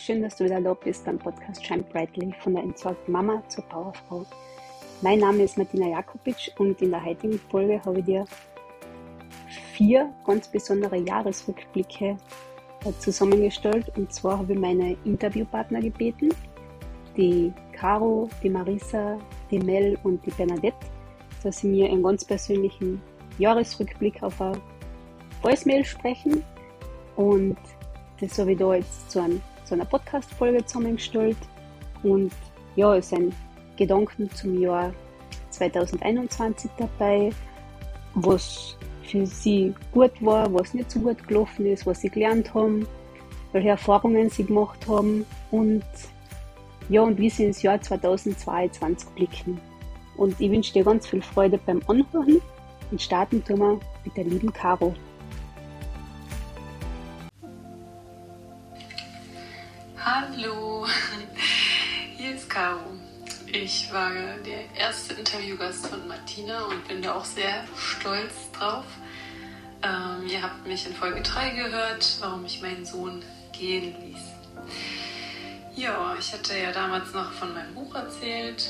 schön, dass du wieder da bist beim Podcast Shine Brightly von der entsorgten Mama zur Powerfrau. Mein Name ist Martina Jakobic und in der heutigen Folge habe ich dir vier ganz besondere Jahresrückblicke äh, zusammengestellt. Und zwar habe ich meine Interviewpartner gebeten, die Caro, die Marisa, die Mel und die Bernadette, dass sie mir einen ganz persönlichen Jahresrückblick auf eine Voicemail sprechen. Und das habe ich da jetzt zu, ein, zu einer Podcast-Folge zusammengestellt. Und ja, es sind Gedanken zum Jahr 2021 dabei, was für sie gut war, was nicht so gut gelaufen ist, was sie gelernt haben, welche Erfahrungen sie gemacht haben und ja, und wie sie ins Jahr 2022 blicken. Und ich wünsche dir ganz viel Freude beim Anhören und starten tun wir mit der lieben Caro. Ich war der erste Interviewgast von Martina und bin da auch sehr stolz drauf. Ähm, ihr habt mich in Folge 3 gehört, warum ich meinen Sohn gehen ließ. Ja, ich hatte ja damals noch von meinem Buch erzählt,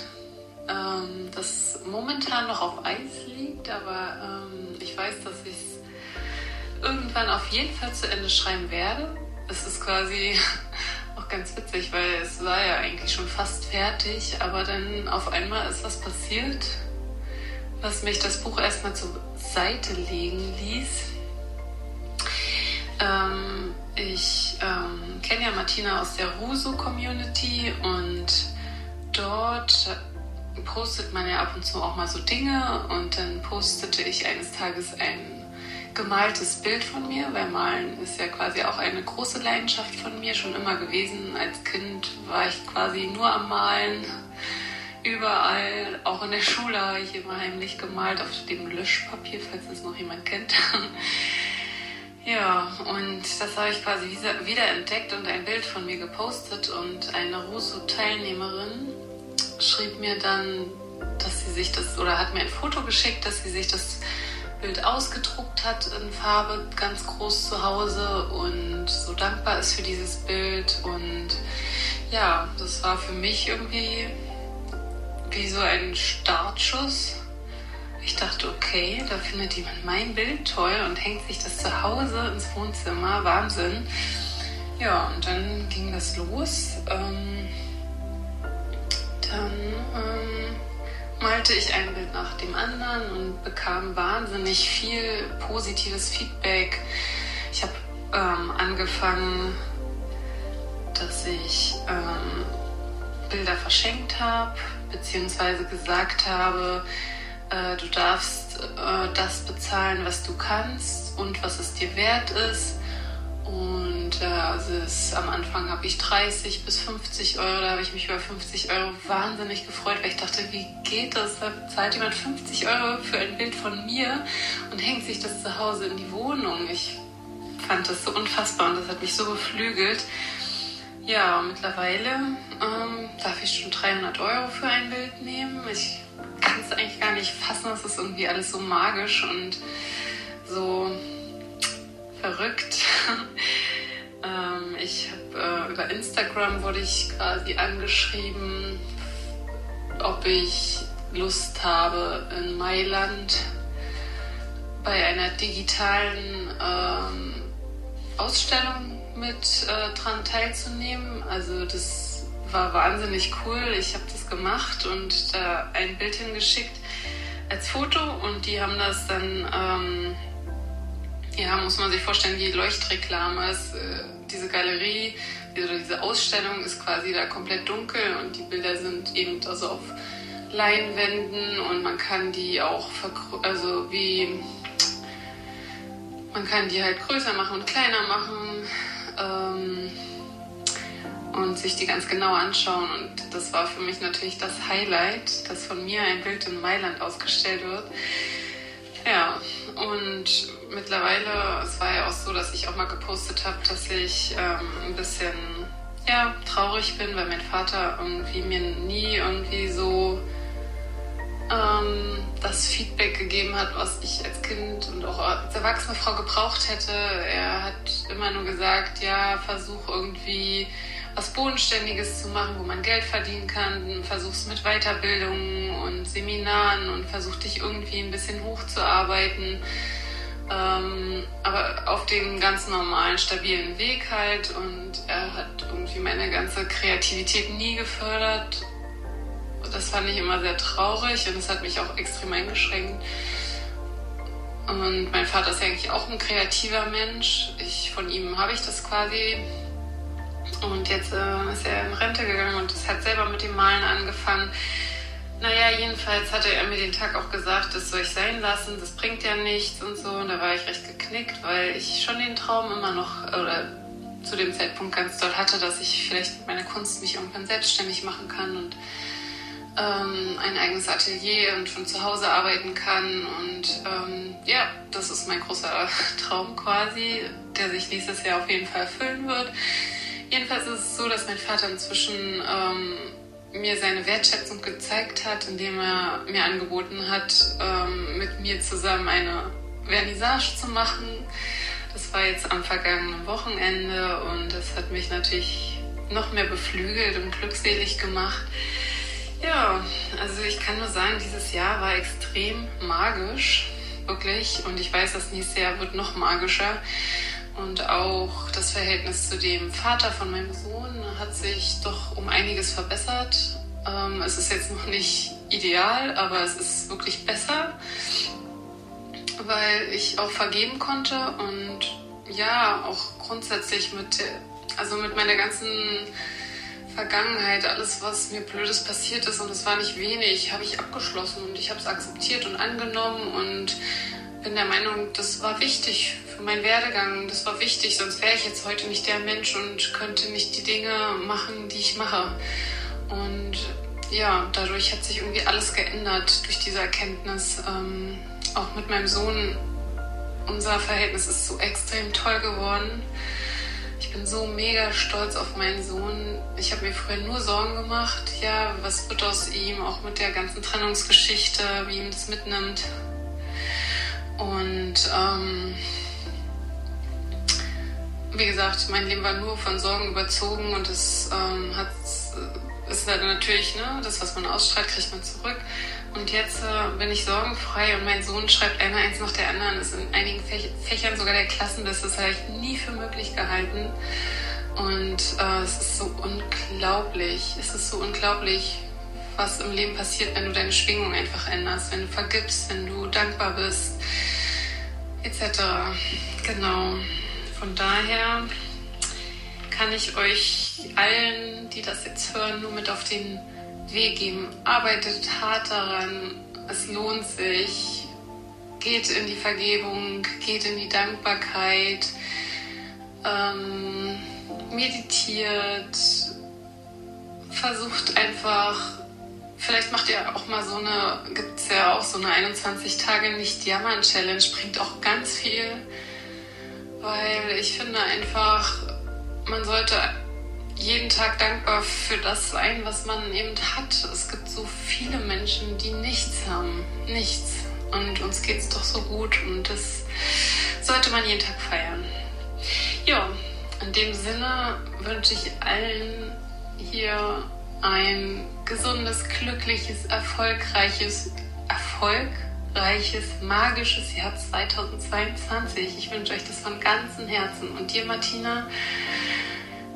ähm, das momentan noch auf Eis liegt, aber ähm, ich weiß, dass ich es irgendwann auf jeden Fall zu Ende schreiben werde. Es ist quasi ganz witzig, weil es war ja eigentlich schon fast fertig, aber dann auf einmal ist was passiert, was mich das Buch erstmal zur Seite legen ließ. Ähm, ich ähm, kenne ja Martina aus der Ruso-Community und dort postet man ja ab und zu auch mal so Dinge und dann postete ich eines Tages ein gemaltes Bild von mir, weil Malen ist ja quasi auch eine große Leidenschaft von mir, schon immer gewesen. Als Kind war ich quasi nur am Malen, überall, auch in der Schule habe ich immer heimlich gemalt auf dem Löschpapier, falls das noch jemand kennt. ja, und das habe ich quasi wieder entdeckt und ein Bild von mir gepostet und eine Russo-Teilnehmerin schrieb mir dann, dass sie sich das, oder hat mir ein Foto geschickt, dass sie sich das Bild ausgedruckt hat in Farbe, ganz groß zu Hause und so dankbar ist für dieses Bild. Und ja, das war für mich irgendwie wie so ein Startschuss. Ich dachte, okay, da findet jemand mein Bild toll und hängt sich das zu Hause ins Wohnzimmer. Wahnsinn. Ja, und dann ging das los. Ähm, malte ich ein Bild nach dem anderen und bekam wahnsinnig viel positives Feedback. Ich habe ähm, angefangen, dass ich ähm, Bilder verschenkt habe, beziehungsweise gesagt habe, äh, du darfst äh, das bezahlen, was du kannst und was es dir wert ist. Und äh, also es, am Anfang habe ich 30 bis 50 Euro, da habe ich mich über 50 Euro wahnsinnig gefreut, weil ich dachte, wie geht das? Da zahlt jemand 50 Euro für ein Bild von mir und hängt sich das zu Hause in die Wohnung. Ich fand das so unfassbar und das hat mich so beflügelt. Ja, mittlerweile ähm, darf ich schon 300 Euro für ein Bild nehmen. Ich kann es eigentlich gar nicht fassen, das ist irgendwie alles so magisch und so verrückt. ähm, ich habe äh, über Instagram wurde ich quasi angeschrieben, ob ich Lust habe in Mailand bei einer digitalen ähm, Ausstellung mit äh, dran teilzunehmen. Also das war wahnsinnig cool. Ich habe das gemacht und da ein Bild hingeschickt als Foto und die haben das dann ähm, ja, muss man sich vorstellen, wie Leuchtreklame ist. Äh, diese Galerie oder diese Ausstellung ist quasi da komplett dunkel und die Bilder sind eben also auf Leinwänden und man kann die auch also wie man kann die halt größer machen und kleiner machen ähm, und sich die ganz genau anschauen und das war für mich natürlich das Highlight, dass von mir ein Bild in Mailand ausgestellt wird. Ja, und mittlerweile, es war ja auch so, dass ich auch mal gepostet habe, dass ich ähm, ein bisschen ja, traurig bin, weil mein Vater irgendwie mir nie irgendwie so ähm, das Feedback gegeben hat, was ich als Kind und auch als erwachsene Frau gebraucht hätte. Er hat immer nur gesagt, ja, versuch irgendwie was Bodenständiges zu machen, wo man Geld verdienen kann. Versuchst mit Weiterbildungen und Seminaren und versuch dich irgendwie ein bisschen hochzuarbeiten. Ähm, aber auf dem ganz normalen, stabilen Weg halt. Und er hat irgendwie meine ganze Kreativität nie gefördert. Das fand ich immer sehr traurig und es hat mich auch extrem eingeschränkt. Und mein Vater ist eigentlich auch ein kreativer Mensch. Ich, von ihm habe ich das quasi. Und jetzt äh, ist er in Rente gegangen und es hat selber mit dem Malen angefangen. Naja, jedenfalls hatte er mir den Tag auch gesagt, das soll ich sein lassen, das bringt ja nichts und so. Und da war ich recht geknickt, weil ich schon den Traum immer noch, oder zu dem Zeitpunkt ganz doll hatte, dass ich vielleicht mit meiner Kunst mich irgendwann selbstständig machen kann und ähm, ein eigenes Atelier und von zu Hause arbeiten kann. Und ähm, ja, das ist mein großer Traum quasi, der sich nächstes Jahr auf jeden Fall erfüllen wird. Jedenfalls ist es so, dass mein Vater inzwischen ähm, mir seine Wertschätzung gezeigt hat, indem er mir angeboten hat, ähm, mit mir zusammen eine Vernissage zu machen. Das war jetzt am vergangenen Wochenende und das hat mich natürlich noch mehr beflügelt und glückselig gemacht. Ja, also ich kann nur sagen, dieses Jahr war extrem magisch, wirklich. Und ich weiß, das nächste Jahr wird noch magischer. Und auch das Verhältnis zu dem Vater von meinem Sohn hat sich doch um einiges verbessert. Ähm, es ist jetzt noch nicht ideal, aber es ist wirklich besser, weil ich auch vergeben konnte und ja, auch grundsätzlich mit, also mit meiner ganzen Vergangenheit, alles, was mir Blödes passiert ist, und es war nicht wenig, habe ich abgeschlossen und ich habe es akzeptiert und angenommen und bin der Meinung, das war wichtig für meinen Werdegang, das war wichtig, sonst wäre ich jetzt heute nicht der Mensch und könnte nicht die Dinge machen, die ich mache. Und ja, dadurch hat sich irgendwie alles geändert durch diese Erkenntnis. Ähm, auch mit meinem Sohn, unser Verhältnis ist so extrem toll geworden. Ich bin so mega stolz auf meinen Sohn. Ich habe mir früher nur Sorgen gemacht, ja, was wird aus ihm, auch mit der ganzen Trennungsgeschichte, wie ihm das mitnimmt. Und ähm, wie gesagt, mein Leben war nur von Sorgen überzogen und es ähm, hat, ist halt natürlich, ne, das, was man ausstrahlt, kriegt man zurück. Und jetzt äh, bin ich sorgenfrei und mein Sohn schreibt einmal eins nach der anderen, ist in einigen Fächern sogar der Klassenbeste. Das habe ich nie für möglich gehalten. Und äh, es ist so unglaublich, es ist so unglaublich, was im Leben passiert, wenn du deine Schwingung einfach änderst, wenn du vergibst, wenn du dankbar bist, etc. Genau. Von daher kann ich euch allen, die das jetzt hören, nur mit auf den Weg geben. Arbeitet hart daran. Es lohnt sich. Geht in die Vergebung, geht in die Dankbarkeit, ähm, meditiert, versucht einfach, vielleicht macht ihr auch mal so eine, gibt es ja auch so eine 21 Tage nicht jammern Challenge, bringt auch ganz viel, weil ich finde einfach, man sollte jeden Tag dankbar für das sein, was man eben hat. Es gibt so viele Menschen, die nichts haben. Nichts. Und uns geht es doch so gut und das sollte man jeden Tag feiern. Ja, in dem Sinne wünsche ich allen hier ein gesundes, glückliches, erfolgreiches, erfolgreiches, magisches Jahr 2022. Ich wünsche euch das von ganzem Herzen. Und dir, Martina,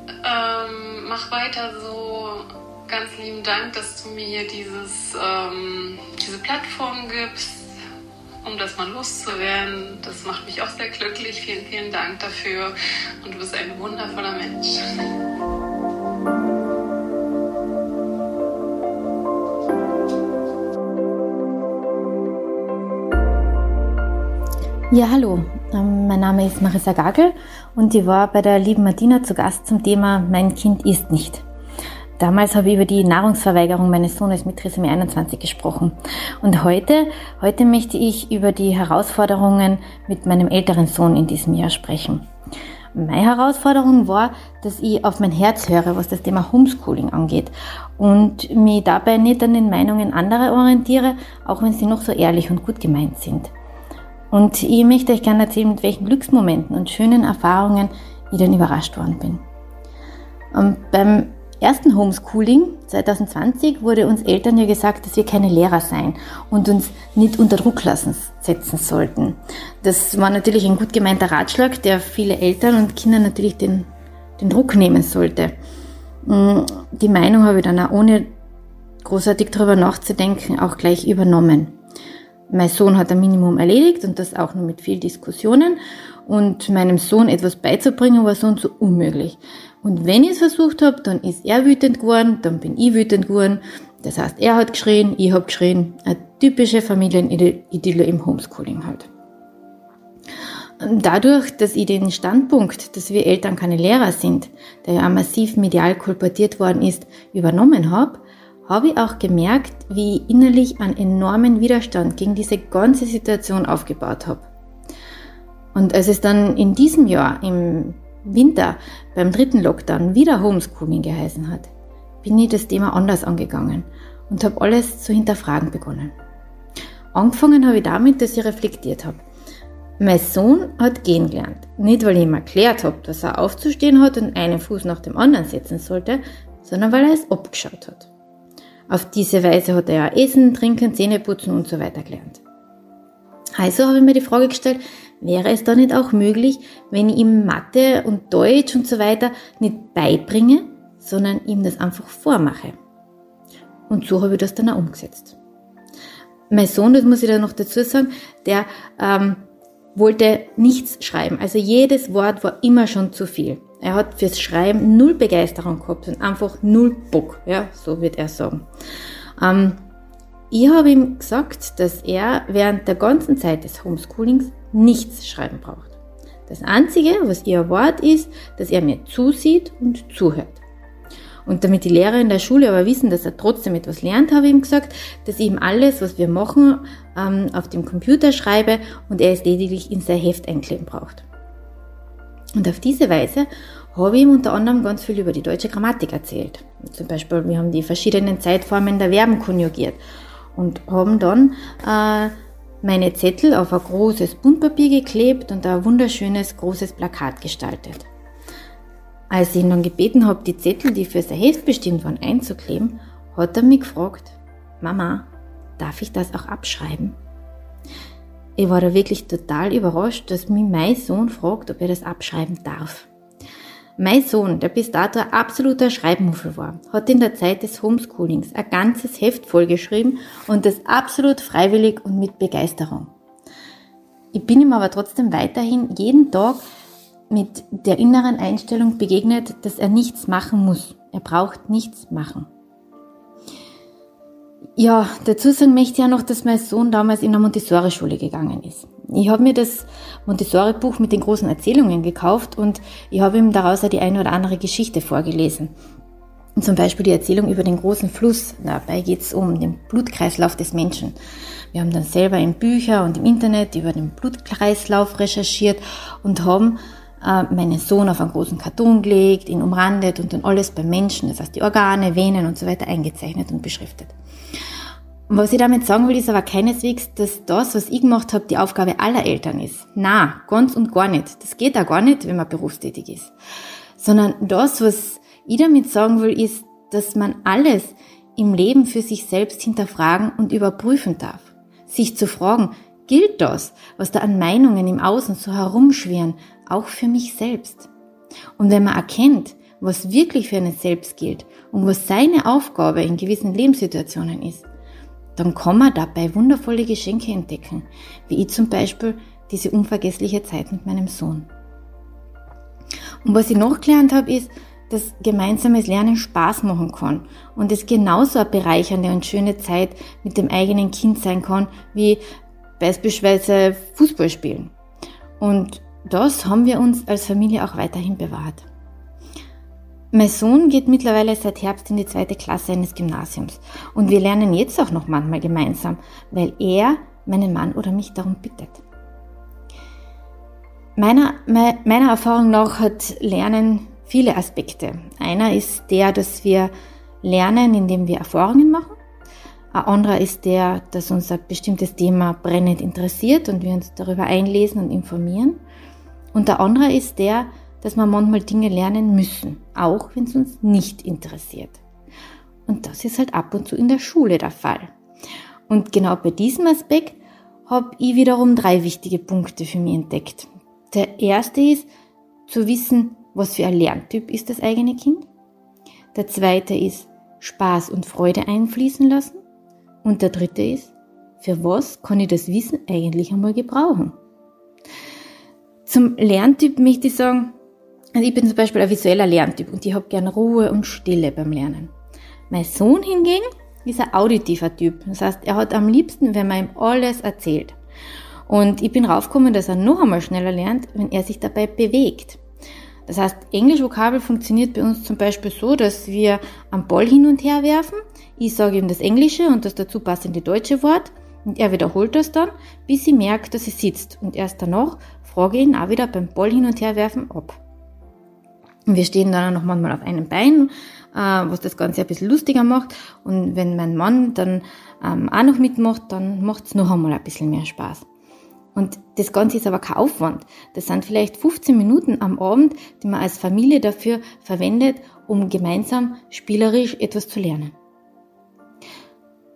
ähm, mach weiter so. Ganz lieben Dank, dass du mir hier dieses, ähm, diese Plattform gibst, um das mal loszuwerden. Das macht mich auch sehr glücklich. Vielen, vielen Dank dafür. Und du bist ein wundervoller Mensch. Ja, hallo. Ähm, mein Name ist Marissa Gagel und ich war bei der lieben Martina zu Gast zum Thema Mein Kind isst nicht. Damals habe ich über die Nahrungsverweigerung meines Sohnes mit Trisomie 21 gesprochen. Und heute, heute möchte ich über die Herausforderungen mit meinem älteren Sohn in diesem Jahr sprechen. Meine Herausforderung war, dass ich auf mein Herz höre, was das Thema Homeschooling angeht und mich dabei nicht an den Meinungen anderer orientiere, auch wenn sie noch so ehrlich und gut gemeint sind. Und ich möchte euch gerne erzählen, mit welchen Glücksmomenten und schönen Erfahrungen ich dann überrascht worden bin. Und beim ersten Homeschooling 2020 wurde uns Eltern ja gesagt, dass wir keine Lehrer sein und uns nicht unter Druck lassen setzen sollten. Das war natürlich ein gut gemeinter Ratschlag, der viele Eltern und Kinder natürlich den, den Druck nehmen sollte. Mm, die Meinung habe ich dann auch ohne großartig darüber nachzudenken auch gleich übernommen. Mein Sohn hat ein Minimum erledigt und das auch nur mit viel Diskussionen. Und meinem Sohn etwas beizubringen war so und so unmöglich. Und wenn ich es versucht habe, dann ist er wütend geworden, dann bin ich wütend geworden. Das heißt, er hat geschrien, ich habe geschrien. Eine typische Familienidylle im Homeschooling halt. Dadurch, dass ich den Standpunkt, dass wir Eltern keine Lehrer sind, der ja massiv medial kolportiert worden ist, übernommen habe, habe ich auch gemerkt, wie ich innerlich einen enormen Widerstand gegen diese ganze Situation aufgebaut habe. Und als es dann in diesem Jahr, im Winter, beim dritten Lockdown wieder Homeschooling geheißen hat, bin ich das Thema anders angegangen und habe alles zu hinterfragen begonnen. Angefangen habe ich damit, dass ich reflektiert habe. Mein Sohn hat gehen gelernt. Nicht, weil ich ihm erklärt habe, dass er aufzustehen hat und einen Fuß nach dem anderen setzen sollte, sondern weil er es abgeschaut hat. Auf diese Weise hat er ja Essen, Trinken, Zähne putzen und so weiter gelernt. Also habe ich mir die Frage gestellt, wäre es da nicht auch möglich, wenn ich ihm Mathe und Deutsch und so weiter nicht beibringe, sondern ihm das einfach vormache? Und so habe ich das dann auch umgesetzt. Mein Sohn, das muss ich da noch dazu sagen, der ähm, wollte nichts schreiben. Also jedes Wort war immer schon zu viel. Er hat fürs Schreiben null Begeisterung gehabt und einfach null Bock, ja, so wird er sagen. Ähm, ich habe ihm gesagt, dass er während der ganzen Zeit des Homeschoolings nichts schreiben braucht. Das Einzige, was ihr Wort ist, dass er mir zusieht und zuhört. Und damit die Lehrer in der Schule aber wissen, dass er trotzdem etwas lernt, habe ich ihm gesagt, dass ich ihm alles, was wir machen, ähm, auf dem Computer schreibe und er es lediglich in sein Heft einkleben braucht. Und auf diese Weise habe ich ihm unter anderem ganz viel über die deutsche Grammatik erzählt. Zum Beispiel, wir haben die verschiedenen Zeitformen der Verben konjugiert und haben dann äh, meine Zettel auf ein großes Buntpapier geklebt und ein wunderschönes großes Plakat gestaltet. Als ich ihn dann gebeten habe, die Zettel, die für sein Heft bestimmt waren, einzukleben, hat er mich gefragt, Mama, darf ich das auch abschreiben? Ich war da wirklich total überrascht, dass mich mein Sohn fragt, ob er das abschreiben darf. Mein Sohn, der bis dato absoluter Schreibmuffel war, hat in der Zeit des Homeschoolings ein ganzes Heft vollgeschrieben und das absolut freiwillig und mit Begeisterung. Ich bin ihm aber trotzdem weiterhin jeden Tag mit der inneren Einstellung begegnet, dass er nichts machen muss. Er braucht nichts machen. Ja, dazu sagen möchte ich ja noch, dass mein Sohn damals in eine Montessori-Schule gegangen ist. Ich habe mir das Montessori-Buch mit den großen Erzählungen gekauft und ich habe ihm daraus ja die eine oder andere Geschichte vorgelesen. zum Beispiel die Erzählung über den großen Fluss. Dabei geht es um den Blutkreislauf des Menschen. Wir haben dann selber in Bücher und im Internet über den Blutkreislauf recherchiert und haben äh, meinen Sohn auf einen großen Karton gelegt, ihn umrandet und dann alles beim Menschen, das heißt die Organe, Venen und so weiter eingezeichnet und beschriftet. Was ich damit sagen will, ist aber keineswegs, dass das, was ich gemacht habe, die Aufgabe aller Eltern ist. Na, ganz und gar nicht. Das geht auch gar nicht, wenn man berufstätig ist. Sondern das, was ich damit sagen will, ist, dass man alles im Leben für sich selbst hinterfragen und überprüfen darf. Sich zu fragen, gilt das, was da an Meinungen im Außen so herumschwirren, auch für mich selbst? Und wenn man erkennt, was wirklich für einen selbst gilt und was seine Aufgabe in gewissen Lebenssituationen ist, dann kann man dabei wundervolle Geschenke entdecken, wie ich zum Beispiel diese unvergessliche Zeit mit meinem Sohn. Und was ich noch gelernt habe, ist, dass gemeinsames Lernen Spaß machen kann und es genauso eine bereichernde und schöne Zeit mit dem eigenen Kind sein kann, wie beispielsweise Fußball spielen. Und das haben wir uns als Familie auch weiterhin bewahrt. Mein Sohn geht mittlerweile seit Herbst in die zweite Klasse eines Gymnasiums und wir lernen jetzt auch noch manchmal gemeinsam, weil er meinen Mann oder mich darum bittet. Meiner, meiner Erfahrung nach hat Lernen viele Aspekte. Einer ist der, dass wir lernen, indem wir Erfahrungen machen. Ein anderer ist der, dass uns ein bestimmtes Thema brennend interessiert und wir uns darüber einlesen und informieren. Und der andere ist der, dass wir manchmal Dinge lernen müssen, auch wenn es uns nicht interessiert. Und das ist halt ab und zu in der Schule der Fall. Und genau bei diesem Aspekt habe ich wiederum drei wichtige Punkte für mich entdeckt. Der erste ist zu wissen, was für ein Lerntyp ist das eigene Kind. Der zweite ist Spaß und Freude einfließen lassen. Und der dritte ist, für was kann ich das Wissen eigentlich einmal gebrauchen? Zum Lerntyp möchte ich sagen, also ich bin zum Beispiel ein visueller Lerntyp und ich habe gern Ruhe und Stille beim Lernen. Mein Sohn hingegen ist ein auditiver Typ. Das heißt, er hat am liebsten, wenn man ihm alles erzählt. Und ich bin raufgekommen, dass er noch einmal schneller lernt, wenn er sich dabei bewegt. Das heißt, Englisch-Vokabel funktioniert bei uns zum Beispiel so, dass wir am Ball hin und her werfen. Ich sage ihm das Englische und das dazu passende deutsche Wort und er wiederholt das dann, bis sie merkt, dass sie sitzt. Und erst danach frage ich ihn auch wieder beim Ball hin und her werfen ab. Wir stehen dann noch manchmal auf einem Bein, äh, was das Ganze ein bisschen lustiger macht. Und wenn mein Mann dann ähm, auch noch mitmacht, dann macht es noch einmal ein bisschen mehr Spaß. Und das Ganze ist aber kein Aufwand. Das sind vielleicht 15 Minuten am Abend, die man als Familie dafür verwendet, um gemeinsam spielerisch etwas zu lernen.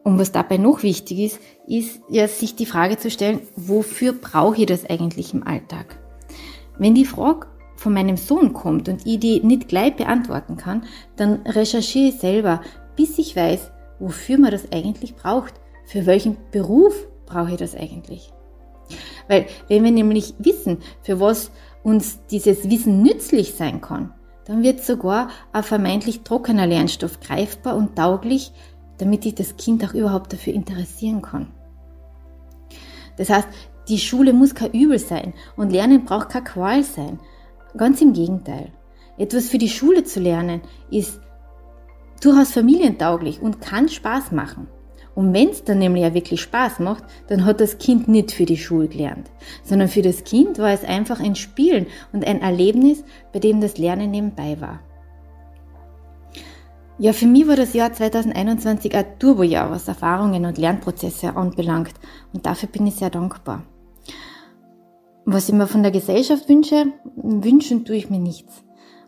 Und was dabei noch wichtig ist, ist ja sich die Frage zu stellen, wofür brauche ich das eigentlich im Alltag? Wenn die Frage von meinem Sohn kommt und ich die nicht gleich beantworten kann, dann recherchiere ich selber, bis ich weiß, wofür man das eigentlich braucht. Für welchen Beruf brauche ich das eigentlich? Weil wenn wir nämlich wissen, für was uns dieses Wissen nützlich sein kann, dann wird sogar ein vermeintlich trockener Lernstoff greifbar und tauglich, damit ich das Kind auch überhaupt dafür interessieren kann. Das heißt, die Schule muss kein Übel sein und Lernen braucht keine Qual sein. Ganz im Gegenteil. Etwas für die Schule zu lernen ist durchaus familientauglich und kann Spaß machen. Und wenn es dann nämlich ja wirklich Spaß macht, dann hat das Kind nicht für die Schule gelernt, sondern für das Kind war es einfach ein Spielen und ein Erlebnis, bei dem das Lernen nebenbei war. Ja, für mich war das Jahr 2021 ein Turbojahr, was Erfahrungen und Lernprozesse anbelangt. Und dafür bin ich sehr dankbar. Was ich mir von der Gesellschaft wünsche, wünschen tue ich mir nichts.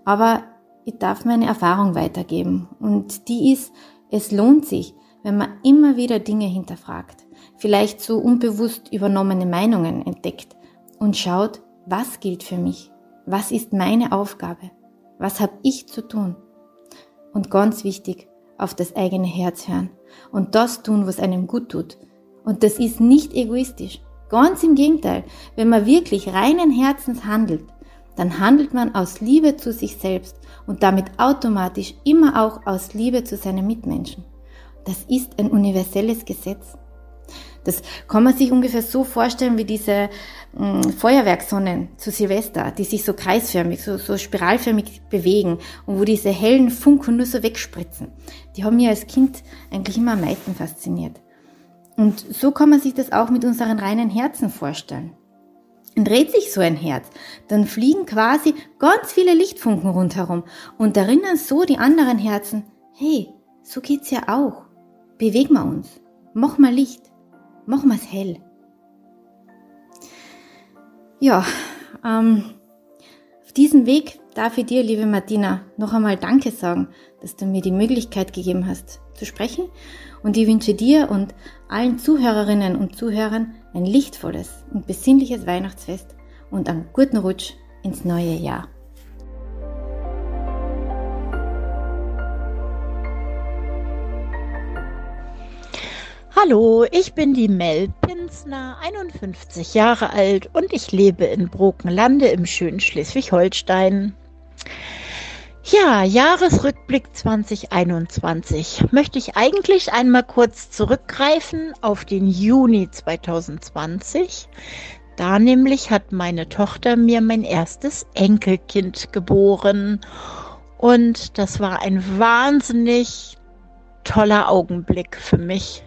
Aber ich darf meine Erfahrung weitergeben. Und die ist, es lohnt sich, wenn man immer wieder Dinge hinterfragt, vielleicht so unbewusst übernommene Meinungen entdeckt und schaut, was gilt für mich? Was ist meine Aufgabe? Was habe ich zu tun? Und ganz wichtig, auf das eigene Herz hören und das tun, was einem gut tut. Und das ist nicht egoistisch. Ganz im Gegenteil, wenn man wirklich reinen Herzens handelt, dann handelt man aus Liebe zu sich selbst und damit automatisch immer auch aus Liebe zu seinen Mitmenschen. Das ist ein universelles Gesetz. Das kann man sich ungefähr so vorstellen wie diese mh, mm, Feuerwerkssonnen zu Silvester, die sich so kreisförmig, so, so spiralförmig bewegen und wo diese hellen Funken nur so wegspritzen. Die haben mich als Kind eigentlich immer am meisten fasziniert. Und so kann man sich das auch mit unseren reinen Herzen vorstellen. Und dreht sich so ein Herz, dann fliegen quasi ganz viele Lichtfunken rundherum und erinnern so die anderen Herzen, hey, so geht's ja auch. Bewegen wir uns. Mach mal Licht. Wir es hell. Ja, ähm, auf diesem Weg darf ich dir, liebe Martina, noch einmal Danke sagen, dass du mir die Möglichkeit gegeben hast, zu sprechen. Und ich wünsche dir und allen Zuhörerinnen und Zuhörern ein lichtvolles und besinnliches Weihnachtsfest und einen guten Rutsch ins neue Jahr. Hallo, ich bin die Mel Pinsner, 51 Jahre alt und ich lebe in Brokenlande im schönen Schleswig-Holstein. Ja, Jahresrückblick 2021 möchte ich eigentlich einmal kurz zurückgreifen auf den Juni 2020. Da nämlich hat meine Tochter mir mein erstes Enkelkind geboren und das war ein wahnsinnig toller Augenblick für mich.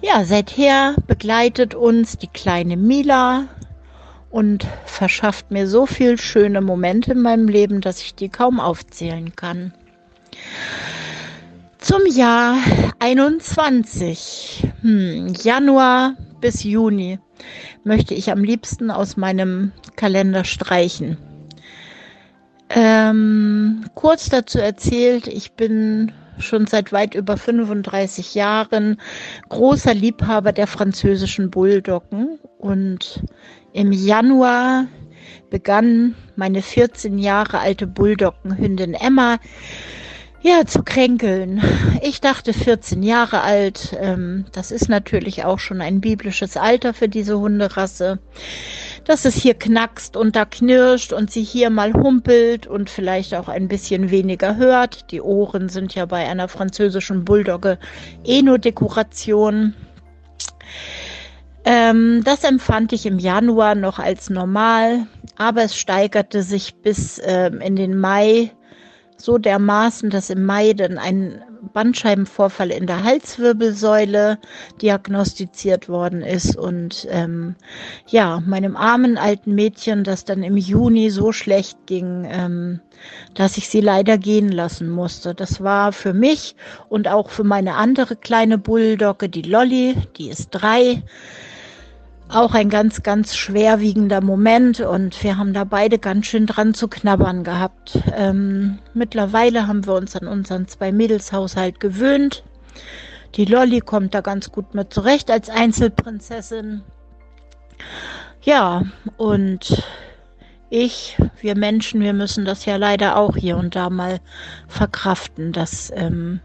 Ja, seither begleitet uns die kleine Mila und verschafft mir so viel schöne Momente in meinem Leben, dass ich die kaum aufzählen kann. Zum Jahr 21, hm, Januar bis Juni, möchte ich am liebsten aus meinem Kalender streichen. Ähm, kurz dazu erzählt, ich bin schon seit weit über 35 Jahren großer Liebhaber der französischen Bulldoggen und im Januar begann meine 14 Jahre alte Bulldoggenhündin Emma ja, zu kränkeln. Ich dachte 14 Jahre alt, ähm, das ist natürlich auch schon ein biblisches Alter für diese Hunderasse dass es hier knackst und da knirscht und sie hier mal humpelt und vielleicht auch ein bisschen weniger hört. Die Ohren sind ja bei einer französischen Bulldogge eh nur Dekoration. Ähm, das empfand ich im Januar noch als normal, aber es steigerte sich bis ähm, in den Mai so dermaßen, dass im Mai dann ein Bandscheibenvorfall in der Halswirbelsäule diagnostiziert worden ist und ähm, ja, meinem armen alten Mädchen, das dann im Juni so schlecht ging, ähm, dass ich sie leider gehen lassen musste. Das war für mich und auch für meine andere kleine Bulldogge, die Lolly, die ist drei, auch ein ganz, ganz schwerwiegender Moment und wir haben da beide ganz schön dran zu knabbern gehabt. Ähm, mittlerweile haben wir uns an unseren zwei Mädelshaushalt gewöhnt. Die Lolly kommt da ganz gut mit zurecht als Einzelprinzessin. Ja, und ich, wir Menschen, wir müssen das ja leider auch hier und da mal verkraften, dass ähm,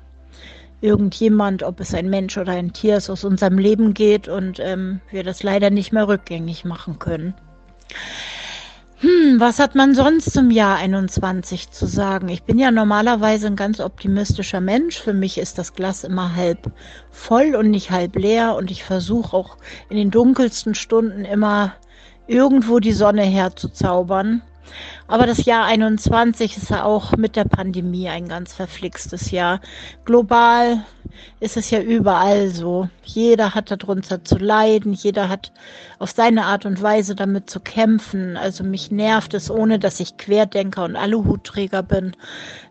irgendjemand, ob es ein Mensch oder ein Tier ist, aus unserem Leben geht und ähm, wir das leider nicht mehr rückgängig machen können. Hm, was hat man sonst zum Jahr 21 zu sagen? Ich bin ja normalerweise ein ganz optimistischer Mensch. Für mich ist das Glas immer halb voll und nicht halb leer und ich versuche auch in den dunkelsten Stunden immer irgendwo die Sonne herzuzaubern. Aber das Jahr 21 ist ja auch mit der Pandemie ein ganz verflixtes Jahr. Global ist es ja überall so. Jeder hat darunter zu leiden, jeder hat auf seine Art und Weise damit zu kämpfen. Also mich nervt es, ohne dass ich Querdenker und Aluhutträger bin,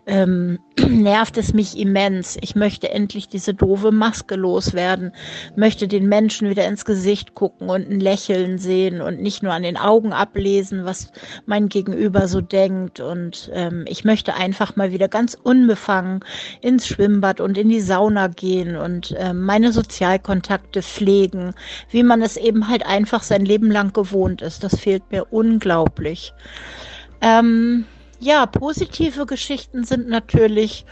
ähm, nervt es mich immens. Ich möchte endlich diese doofe Maske loswerden, möchte den Menschen wieder ins Gesicht gucken und ein Lächeln sehen und nicht nur an den Augen ablesen, was mein Gegenüber so denkt. Und ähm, ich möchte einfach mal wieder ganz unbefangen ins Schwimmbad und in die Sauna gehen und ähm, meine Sozialkontakte pflegen, wie man es eben halt einfach sein Leben lang gewohnt ist. Das fehlt mir unglaublich. Ähm, ja, positive Geschichten sind natürlich,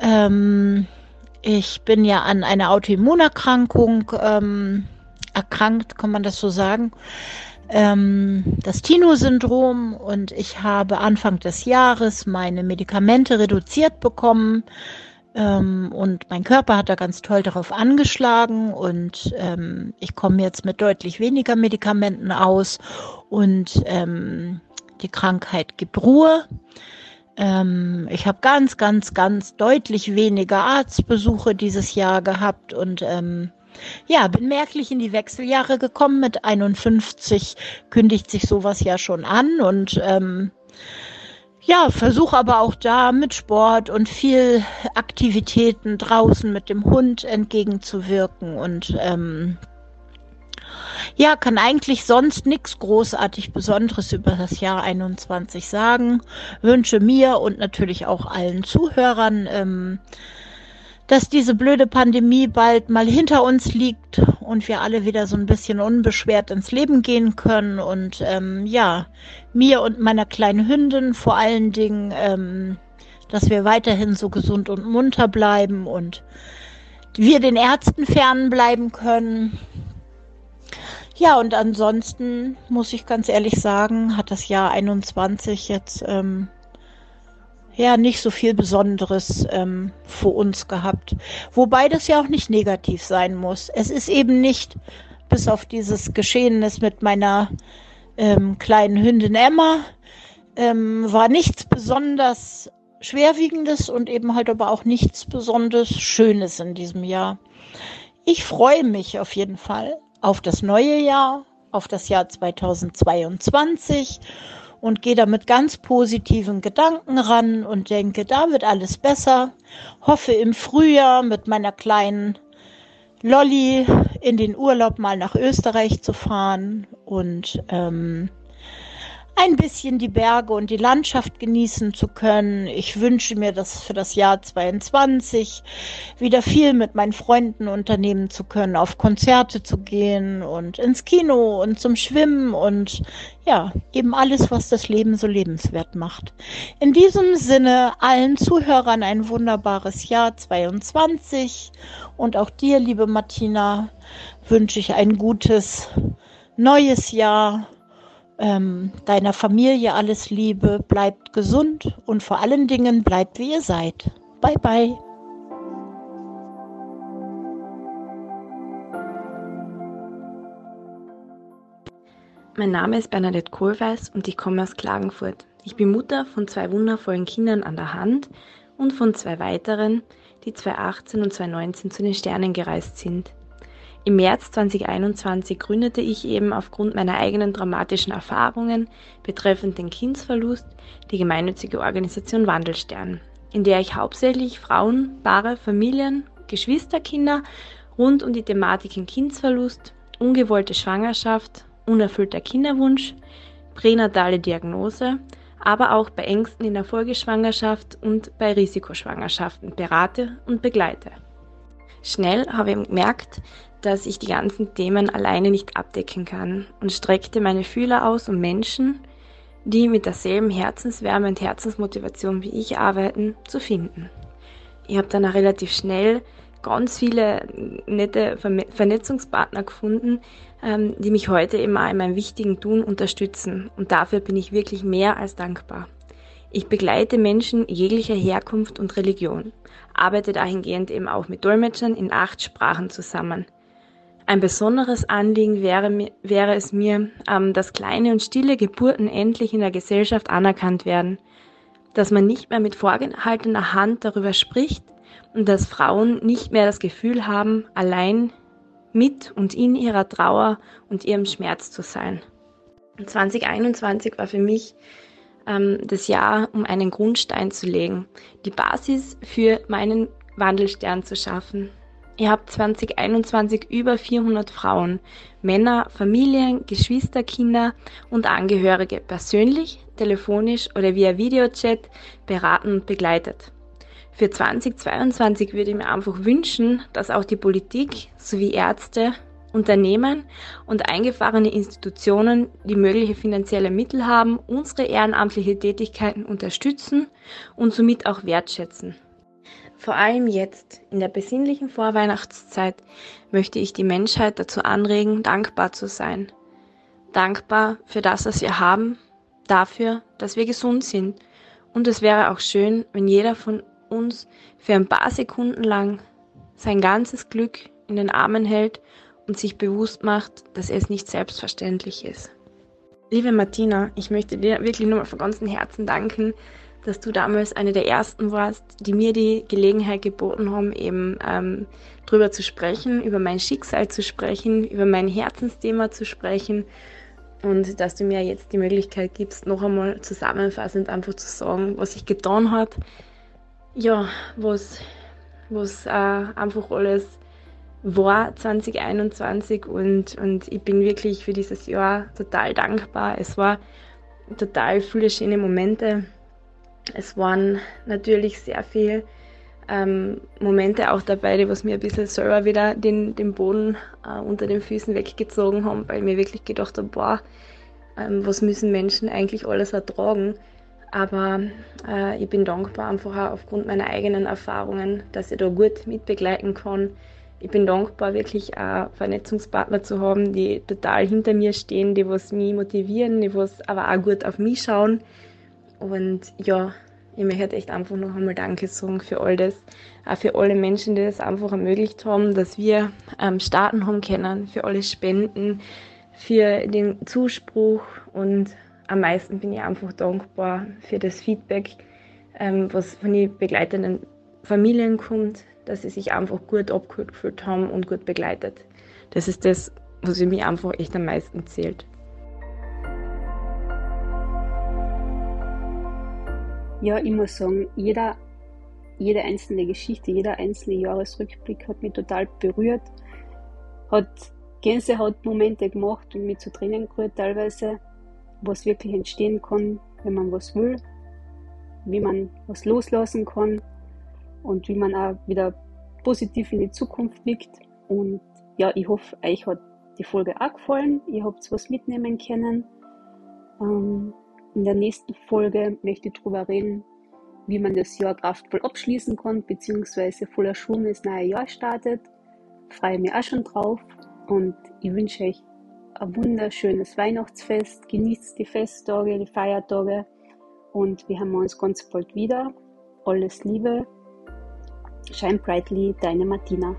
ähm, ich bin ja an einer Autoimmunerkrankung ähm, erkrankt, kann man das so sagen. Ähm, das Tino-Syndrom und ich habe Anfang des Jahres meine Medikamente reduziert bekommen ähm, und mein Körper hat da ganz toll darauf angeschlagen und ähm, ich komme jetzt mit deutlich weniger Medikamenten aus und ähm, die Krankheit gibt Ruhe. Ähm, ich habe ganz, ganz, ganz deutlich weniger Arztbesuche dieses Jahr gehabt und ähm, ja, bin merklich in die Wechseljahre gekommen. Mit 51 kündigt sich sowas ja schon an und ähm, ja, versuche aber auch da mit Sport und viel Aktivitäten draußen mit dem Hund entgegenzuwirken und ähm, ja, kann eigentlich sonst nichts großartig Besonderes über das Jahr 21 sagen. Wünsche mir und natürlich auch allen Zuhörern, ähm, dass diese blöde Pandemie bald mal hinter uns liegt und wir alle wieder so ein bisschen unbeschwert ins Leben gehen können. Und ähm, ja, mir und meiner kleinen Hündin vor allen Dingen, ähm, dass wir weiterhin so gesund und munter bleiben und wir den Ärzten fernbleiben können. Ja, und ansonsten muss ich ganz ehrlich sagen, hat das Jahr 21 jetzt ähm, ja nicht so viel Besonderes ähm, für uns gehabt. Wobei das ja auch nicht negativ sein muss. Es ist eben nicht, bis auf dieses Geschehnis mit meiner ähm, kleinen Hündin Emma, ähm, war nichts besonders Schwerwiegendes und eben halt aber auch nichts besonders Schönes in diesem Jahr. Ich freue mich auf jeden Fall auf das neue Jahr, auf das Jahr 2022 und gehe da mit ganz positiven Gedanken ran und denke, da wird alles besser. Hoffe im Frühjahr mit meiner kleinen Lolly in den Urlaub mal nach Österreich zu fahren und ähm, ein bisschen die Berge und die Landschaft genießen zu können. Ich wünsche mir das für das Jahr 22 wieder viel mit meinen Freunden unternehmen zu können, auf Konzerte zu gehen und ins Kino und zum Schwimmen und ja, eben alles, was das Leben so lebenswert macht. In diesem Sinne allen Zuhörern ein wunderbares Jahr 22 und auch dir, liebe Martina, wünsche ich ein gutes neues Jahr ähm, deiner Familie alles Liebe, bleibt gesund und vor allen Dingen bleibt wie ihr seid. Bye bye. Mein Name ist Bernadette Kohlweiß und ich komme aus Klagenfurt. Ich bin Mutter von zwei wundervollen Kindern an der Hand und von zwei weiteren, die 2018 und 2019 zu den Sternen gereist sind. Im März 2021 gründete ich eben aufgrund meiner eigenen dramatischen Erfahrungen betreffend den Kindsverlust die gemeinnützige Organisation Wandelstern, in der ich hauptsächlich Frauen, Paare, Familien, Geschwisterkinder rund um die Thematiken Kindsverlust, ungewollte Schwangerschaft, unerfüllter Kinderwunsch, pränatale Diagnose, aber auch bei Ängsten in der Folgeschwangerschaft und bei Risikoschwangerschaften berate und begleite. Schnell habe ich gemerkt, dass ich die ganzen Themen alleine nicht abdecken kann und streckte meine Fühler aus, um Menschen, die mit derselben Herzenswärme und Herzensmotivation wie ich arbeiten, zu finden. Ich habe dann auch relativ schnell ganz viele nette Vernetzungspartner gefunden, ähm, die mich heute eben auch in meinem wichtigen Tun unterstützen. Und dafür bin ich wirklich mehr als dankbar. Ich begleite Menschen jeglicher Herkunft und Religion, arbeite dahingehend eben auch mit Dolmetschern in acht Sprachen zusammen. Ein besonderes Anliegen wäre, wäre es mir, ähm, dass kleine und stille Geburten endlich in der Gesellschaft anerkannt werden, dass man nicht mehr mit vorgehaltener Hand darüber spricht und dass Frauen nicht mehr das Gefühl haben, allein mit und in ihrer Trauer und ihrem Schmerz zu sein. 2021 war für mich ähm, das Jahr, um einen Grundstein zu legen, die Basis für meinen Wandelstern zu schaffen. Ihr habt 2021 über 400 Frauen, Männer, Familien, Geschwister, Kinder und Angehörige persönlich, telefonisch oder via Videochat beraten und begleitet. Für 2022 würde ich mir einfach wünschen, dass auch die Politik sowie Ärzte, Unternehmen und eingefahrene Institutionen, die mögliche finanzielle Mittel haben, unsere ehrenamtliche Tätigkeiten unterstützen und somit auch wertschätzen. Vor allem jetzt, in der besinnlichen Vorweihnachtszeit, möchte ich die Menschheit dazu anregen, dankbar zu sein. Dankbar für das, was wir haben, dafür, dass wir gesund sind. Und es wäre auch schön, wenn jeder von uns für ein paar Sekunden lang sein ganzes Glück in den Armen hält und sich bewusst macht, dass es nicht selbstverständlich ist. Liebe Martina, ich möchte dir wirklich nur mal von ganzem Herzen danken, dass du damals eine der ersten warst, die mir die Gelegenheit geboten haben, eben ähm, drüber zu sprechen, über mein Schicksal zu sprechen, über mein Herzensthema zu sprechen und dass du mir jetzt die Möglichkeit gibst, noch einmal zusammenfassend einfach zu sagen, was ich getan habe, ja, was, was äh, einfach alles war 2021 und, und ich bin wirklich für dieses Jahr total dankbar. Es war total viele schöne Momente es waren natürlich sehr viele ähm, Momente auch dabei, die mir ein bisschen selber wieder den, den Boden äh, unter den Füßen weggezogen haben, weil mir wirklich gedacht habe, boah, ähm, was müssen Menschen eigentlich alles ertragen. Aber äh, ich bin dankbar einfach auch aufgrund meiner eigenen Erfahrungen, dass ich da gut mitbegleiten kann. Ich bin dankbar, wirklich auch Vernetzungspartner zu haben, die total hinter mir stehen, die was mich motivieren, die was aber auch gut auf mich schauen und ja, ich möchte echt einfach noch einmal Danke sagen für all das, auch für alle Menschen, die das einfach ermöglicht haben, dass wir ähm, starten haben können, für alle Spenden, für den Zuspruch und am meisten bin ich einfach dankbar für das Feedback, ähm, was von den begleitenden Familien kommt, dass sie sich einfach gut abgeholt haben und gut begleitet. Das ist das, was für mich einfach echt am meisten zählt. Ja, ich muss sagen, jeder, jede einzelne Geschichte, jeder einzelne Jahresrückblick hat mich total berührt, hat Gänsehautmomente gemacht und mich zu Tränen gerührt teilweise. was wirklich entstehen kann, wenn man was will, wie man was loslassen kann und wie man auch wieder positiv in die Zukunft blickt. Und ja, ich hoffe, euch hat die Folge auch gefallen. Ihr habt was mitnehmen können. Ähm, in der nächsten Folge möchte ich darüber reden, wie man das Jahr kraftvoll abschließen kann, beziehungsweise voller Schwung ins neue Jahr startet. Freue mich auch schon drauf und ich wünsche euch ein wunderschönes Weihnachtsfest. Genießt die Festtage, die Feiertage und wir haben uns ganz bald wieder. Alles Liebe. Shine brightly, deine Martina.